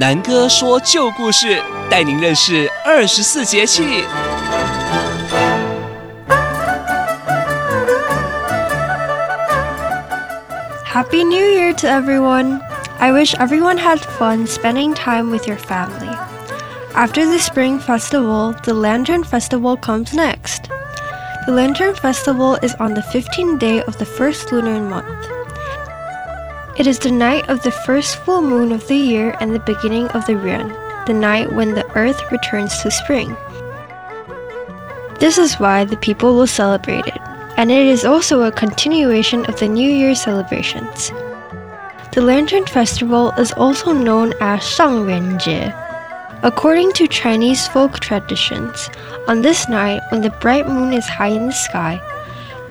南哥说旧故事，带您认识二十四节气。Happy New Year to everyone! I wish everyone had fun spending time with your family. After the Spring Festival, the Lantern Festival comes next. The Lantern Festival is on the 15th day of the first lunar month. It is the night of the first full moon of the year and the beginning of the yuan, the night when the earth returns to spring. This is why the people will celebrate it, and it is also a continuation of the New Year celebrations. The Lantern Festival is also known as Shangyuanjie. According to Chinese folk traditions, on this night when the bright moon is high in the sky,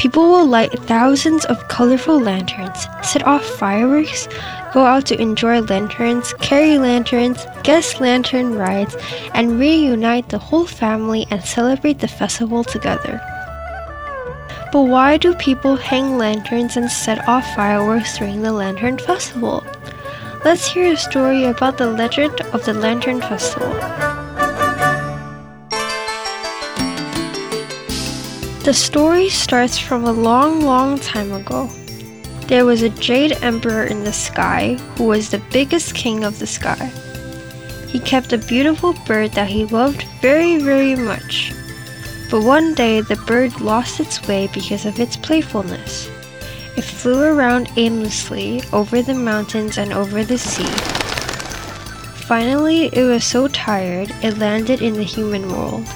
People will light thousands of colorful lanterns, set off fireworks, go out to enjoy lanterns, carry lanterns, guest lantern rides, and reunite the whole family and celebrate the festival together. But why do people hang lanterns and set off fireworks during the Lantern Festival? Let's hear a story about the legend of the Lantern Festival. The story starts from a long, long time ago. There was a jade emperor in the sky who was the biggest king of the sky. He kept a beautiful bird that he loved very, very much. But one day the bird lost its way because of its playfulness. It flew around aimlessly over the mountains and over the sea. Finally, it was so tired it landed in the human world.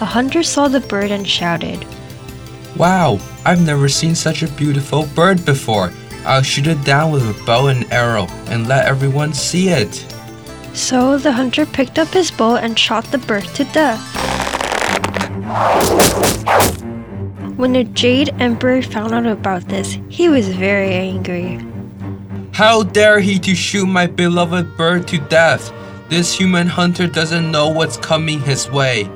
A hunter saw the bird and shouted, Wow, I've never seen such a beautiful bird before. I'll shoot it down with a bow and arrow and let everyone see it. So the hunter picked up his bow and shot the bird to death. When the Jade Emperor found out about this, he was very angry. How dare he to shoot my beloved bird to death? This human hunter doesn't know what's coming his way.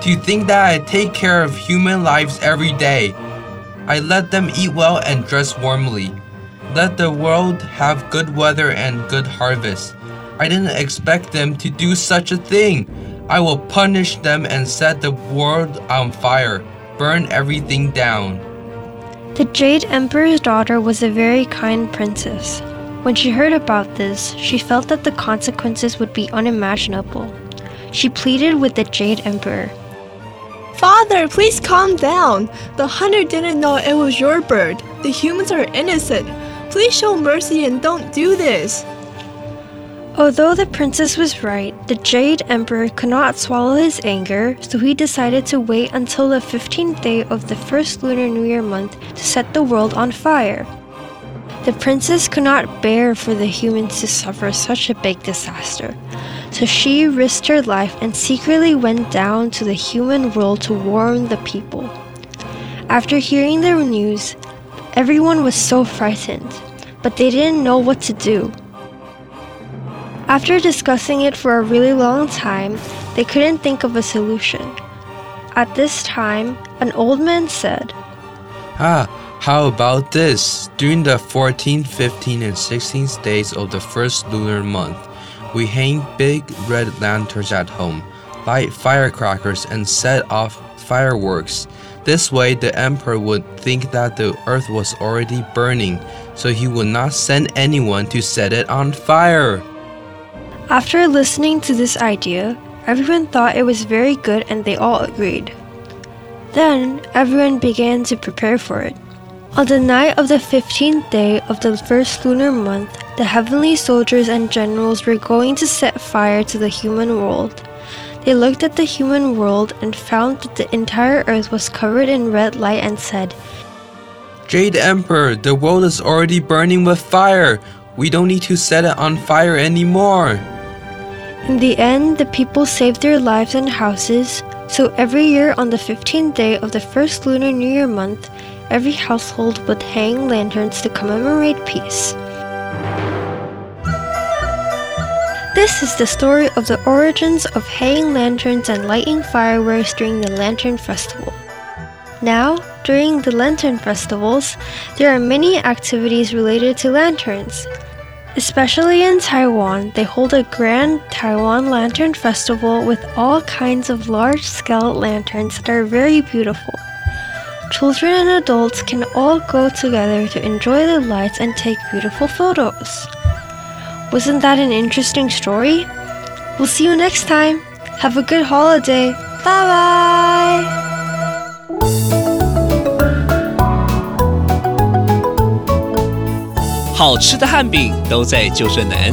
Do you think that I take care of human lives every day? I let them eat well and dress warmly. Let the world have good weather and good harvest. I didn't expect them to do such a thing. I will punish them and set the world on fire, burn everything down. The Jade Emperor's daughter was a very kind princess. When she heard about this, she felt that the consequences would be unimaginable. She pleaded with the Jade Emperor. Father, please calm down. The hunter didn't know it was your bird. The humans are innocent. Please show mercy and don't do this. Although the princess was right, the Jade Emperor could not swallow his anger, so he decided to wait until the 15th day of the first Lunar New Year month to set the world on fire. The princess could not bear for the humans to suffer such a big disaster, so she risked her life and secretly went down to the human world to warn the people. After hearing the news, everyone was so frightened, but they didn't know what to do. After discussing it for a really long time, they couldn't think of a solution. At this time, an old man said, Ah, how about this? During the 14th, 15th, and 16th days of the first lunar month, we hang big red lanterns at home, light firecrackers, and set off fireworks. This way, the emperor would think that the earth was already burning, so he would not send anyone to set it on fire. After listening to this idea, everyone thought it was very good and they all agreed. Then, everyone began to prepare for it. On the night of the 15th day of the first lunar month, the heavenly soldiers and generals were going to set fire to the human world. They looked at the human world and found that the entire earth was covered in red light and said, Jade Emperor, the world is already burning with fire. We don't need to set it on fire anymore. In the end, the people saved their lives and houses, so every year on the 15th day of the first Lunar New Year month, every household would hang lanterns to commemorate peace. This is the story of the origins of hanging lanterns and lighting fireworks during the Lantern Festival. Now, during the Lantern Festivals, there are many activities related to lanterns. Especially in Taiwan, they hold a grand Taiwan Lantern Festival with all kinds of large scale lanterns that are very beautiful. Children and adults can all go together to enjoy the lights and take beautiful photos. Wasn't that an interesting story? We'll see you next time. Have a good holiday. Bye bye. 好吃的汉饼都在旧镇南，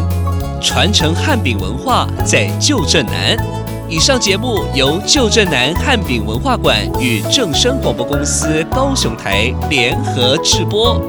传承汉饼文化在旧镇南。 以上节目由旧镇南汉饼文化馆与正声广播公司高雄台联合制播。